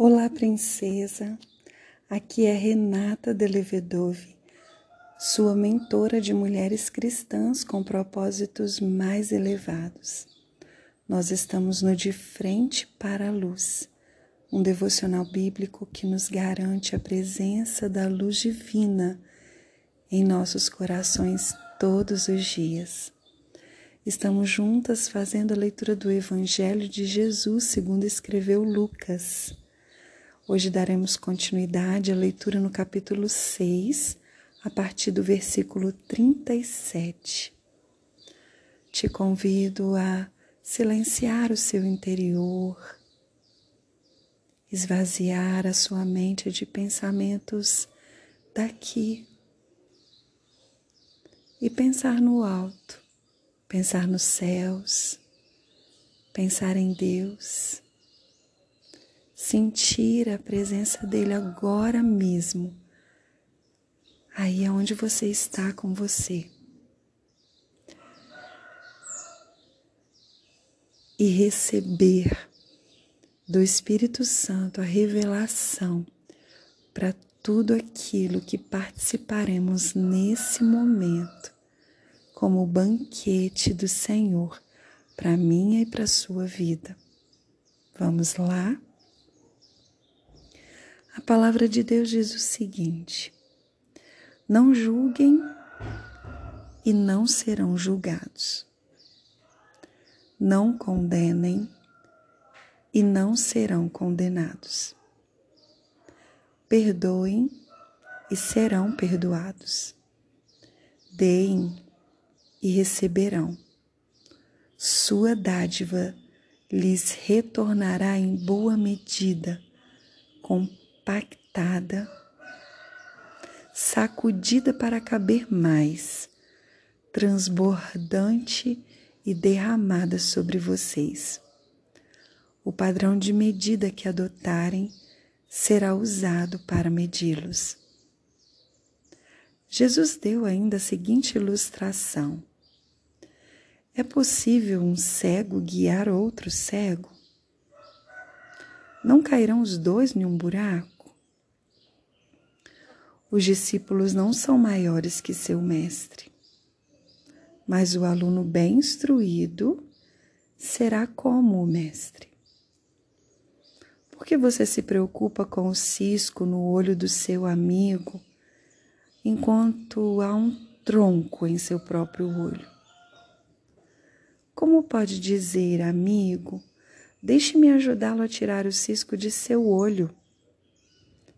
Olá, princesa. Aqui é Renata Delevedove, sua mentora de mulheres cristãs com propósitos mais elevados. Nós estamos no De Frente para a Luz, um devocional bíblico que nos garante a presença da luz divina em nossos corações todos os dias. Estamos juntas fazendo a leitura do Evangelho de Jesus, segundo escreveu Lucas. Hoje daremos continuidade à leitura no capítulo 6, a partir do versículo 37. Te convido a silenciar o seu interior, esvaziar a sua mente de pensamentos daqui e pensar no alto, pensar nos céus, pensar em Deus sentir a presença dele agora mesmo, aí é onde você está com você. E receber do Espírito Santo a revelação para tudo aquilo que participaremos nesse momento, como o banquete do Senhor para minha e para sua vida. Vamos lá? A palavra de Deus diz o seguinte: Não julguem e não serão julgados. Não condenem e não serão condenados. Perdoem e serão perdoados. Deem e receberão. Sua dádiva lhes retornará em boa medida, com compactada, sacudida para caber mais, transbordante e derramada sobre vocês. O padrão de medida que adotarem será usado para medi-los. Jesus deu ainda a seguinte ilustração: É possível um cego guiar outro cego? Não cairão os dois em um buraco? Os discípulos não são maiores que seu mestre, mas o aluno bem instruído será como o mestre. Por que você se preocupa com o cisco no olho do seu amigo, enquanto há um tronco em seu próprio olho? Como pode dizer, amigo, deixe-me ajudá-lo a tirar o cisco de seu olho,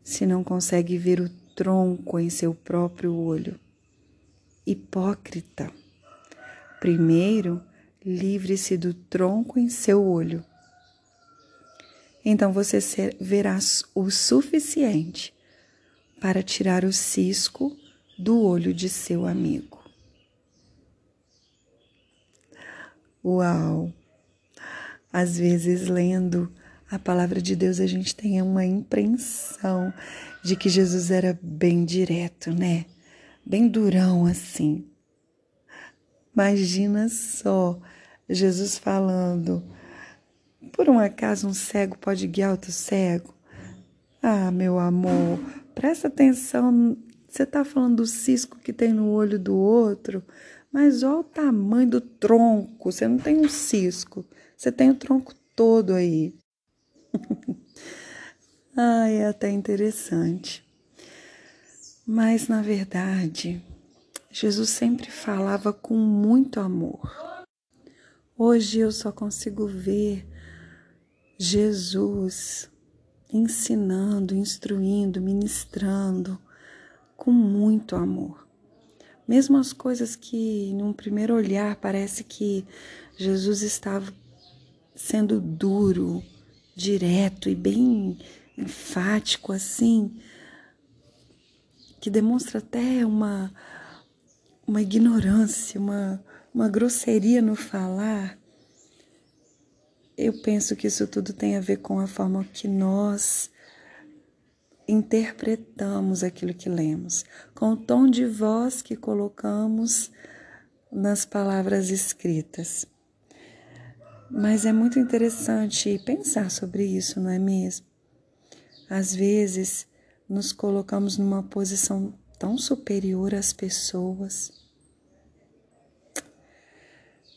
se não consegue ver o tronco em seu próprio olho. Hipócrita. Primeiro, livre-se do tronco em seu olho. Então você verá o suficiente para tirar o cisco do olho de seu amigo. Uau! Às vezes, lendo a palavra de Deus, a gente tem uma impressão de que Jesus era bem direto, né? Bem durão assim. Imagina só Jesus falando: por um acaso um cego pode guiar outro cego? Ah, meu amor, presta atenção. Você está falando do cisco que tem no olho do outro, mas olha o tamanho do tronco. Você não tem um cisco, você tem o tronco todo aí. ah, é até interessante. Mas, na verdade, Jesus sempre falava com muito amor. Hoje eu só consigo ver Jesus ensinando, instruindo, ministrando com muito amor. Mesmo as coisas que, num primeiro olhar, parece que Jesus estava sendo duro, direto e bem enfático assim, que demonstra até uma, uma ignorância, uma, uma grosseria no falar, eu penso que isso tudo tem a ver com a forma que nós interpretamos aquilo que lemos, com o tom de voz que colocamos nas palavras escritas. Mas é muito interessante pensar sobre isso, não é mesmo? Às vezes, nos colocamos numa posição tão superior às pessoas.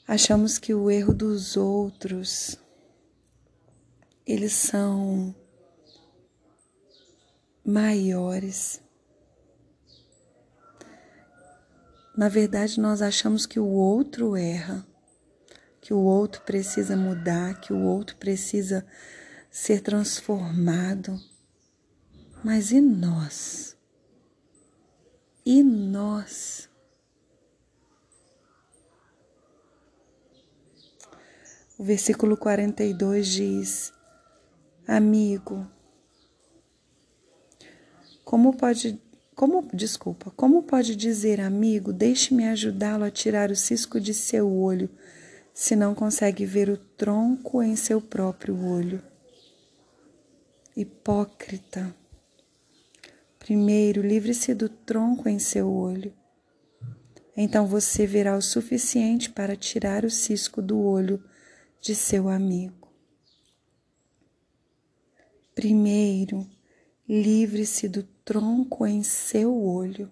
Achamos que o erro dos outros eles são maiores. Na verdade, nós achamos que o outro erra, que o outro precisa mudar, que o outro precisa ser transformado. Mas e nós? E nós? O versículo 42 diz: Amigo, como pode, como, desculpa, como pode dizer amigo, deixe-me ajudá-lo a tirar o cisco de seu olho, se não consegue ver o tronco em seu próprio olho? Hipócrita. Primeiro, livre-se do tronco em seu olho. Então você verá o suficiente para tirar o cisco do olho de seu amigo. Primeiro, livre-se do tronco em seu olho.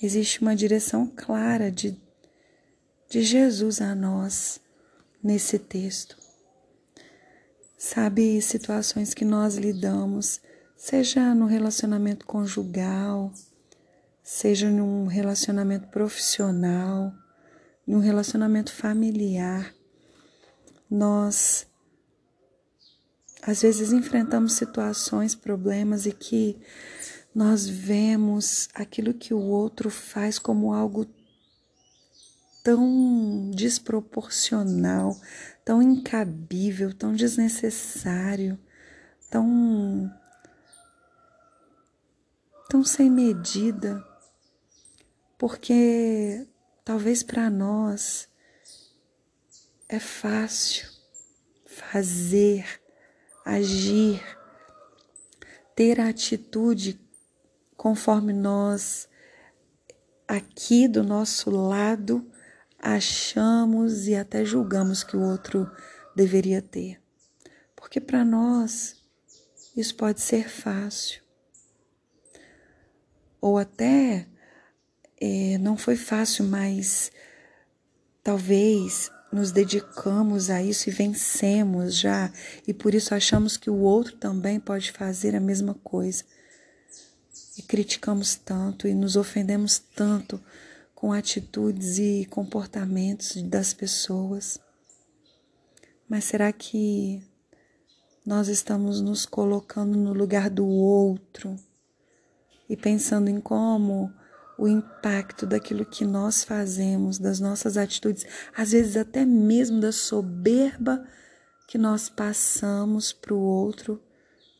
Existe uma direção clara de, de Jesus a nós nesse texto. Sabe, situações que nós lidamos seja no relacionamento conjugal, seja num relacionamento profissional, num relacionamento familiar, nós às vezes enfrentamos situações, problemas e que nós vemos aquilo que o outro faz como algo tão desproporcional, tão incabível, tão desnecessário, tão tão sem medida, porque talvez para nós é fácil fazer, agir, ter a atitude conforme nós aqui do nosso lado achamos e até julgamos que o outro deveria ter. Porque para nós isso pode ser fácil ou até é, não foi fácil, mas talvez nos dedicamos a isso e vencemos já, e por isso achamos que o outro também pode fazer a mesma coisa. E criticamos tanto e nos ofendemos tanto com atitudes e comportamentos das pessoas. Mas será que nós estamos nos colocando no lugar do outro? e pensando em como o impacto daquilo que nós fazemos, das nossas atitudes, às vezes até mesmo da soberba que nós passamos para o outro,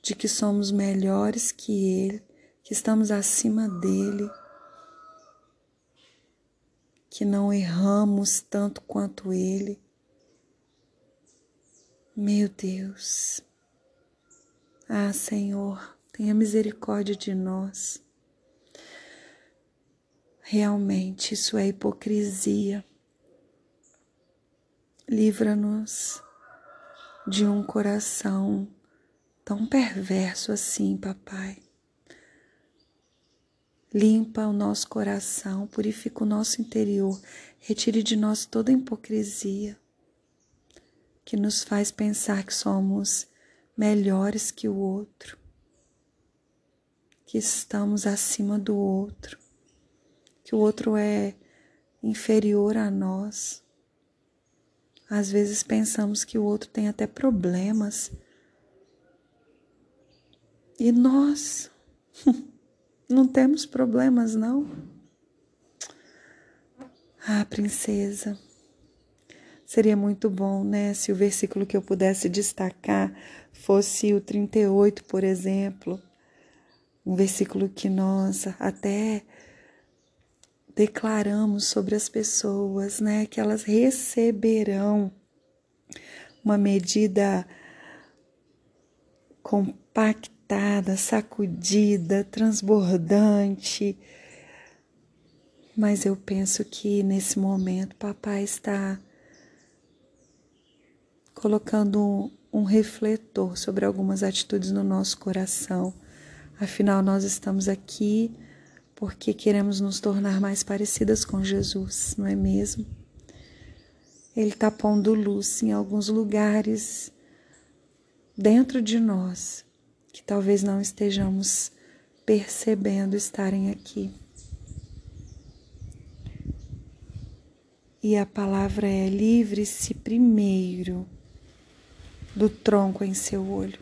de que somos melhores que ele, que estamos acima dele, que não erramos tanto quanto ele. Meu Deus. Ah, Senhor, tenha misericórdia de nós. Realmente isso é hipocrisia. Livra-nos de um coração tão perverso assim, papai. Limpa o nosso coração, purifica o nosso interior, retire de nós toda hipocrisia que nos faz pensar que somos melhores que o outro que estamos acima do outro, que o outro é inferior a nós. Às vezes pensamos que o outro tem até problemas. E nós não temos problemas, não? Ah, princesa, seria muito bom, né, se o versículo que eu pudesse destacar fosse o 38, por exemplo um versículo que nós até declaramos sobre as pessoas, né, que elas receberão uma medida compactada, sacudida, transbordante. Mas eu penso que nesse momento papai está colocando um refletor sobre algumas atitudes no nosso coração. Afinal, nós estamos aqui porque queremos nos tornar mais parecidas com Jesus, não é mesmo? Ele está pondo luz em alguns lugares dentro de nós que talvez não estejamos percebendo estarem aqui. E a palavra é: livre-se primeiro do tronco em seu olho.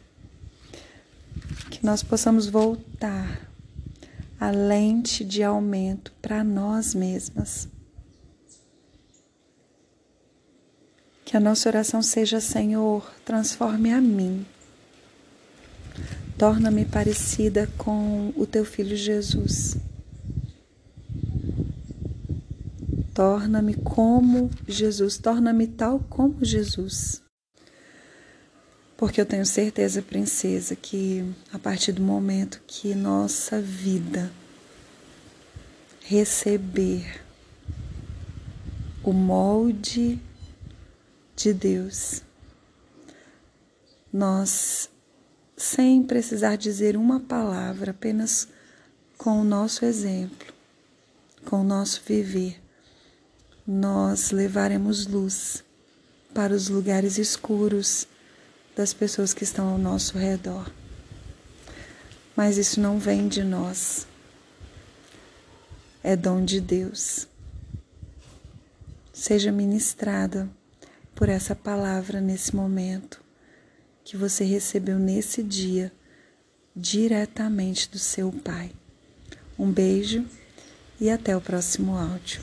Que nós possamos voltar a lente de aumento para nós mesmas. Que a nossa oração seja: Senhor, transforme a mim. Torna-me parecida com o teu filho Jesus. Torna-me como Jesus, torna-me tal como Jesus. Porque eu tenho certeza, princesa, que a partir do momento que nossa vida receber o molde de Deus, nós, sem precisar dizer uma palavra, apenas com o nosso exemplo, com o nosso viver, nós levaremos luz para os lugares escuros das pessoas que estão ao nosso redor. Mas isso não vem de nós, é dom de Deus. Seja ministrada por essa palavra nesse momento que você recebeu nesse dia diretamente do seu Pai. Um beijo e até o próximo áudio.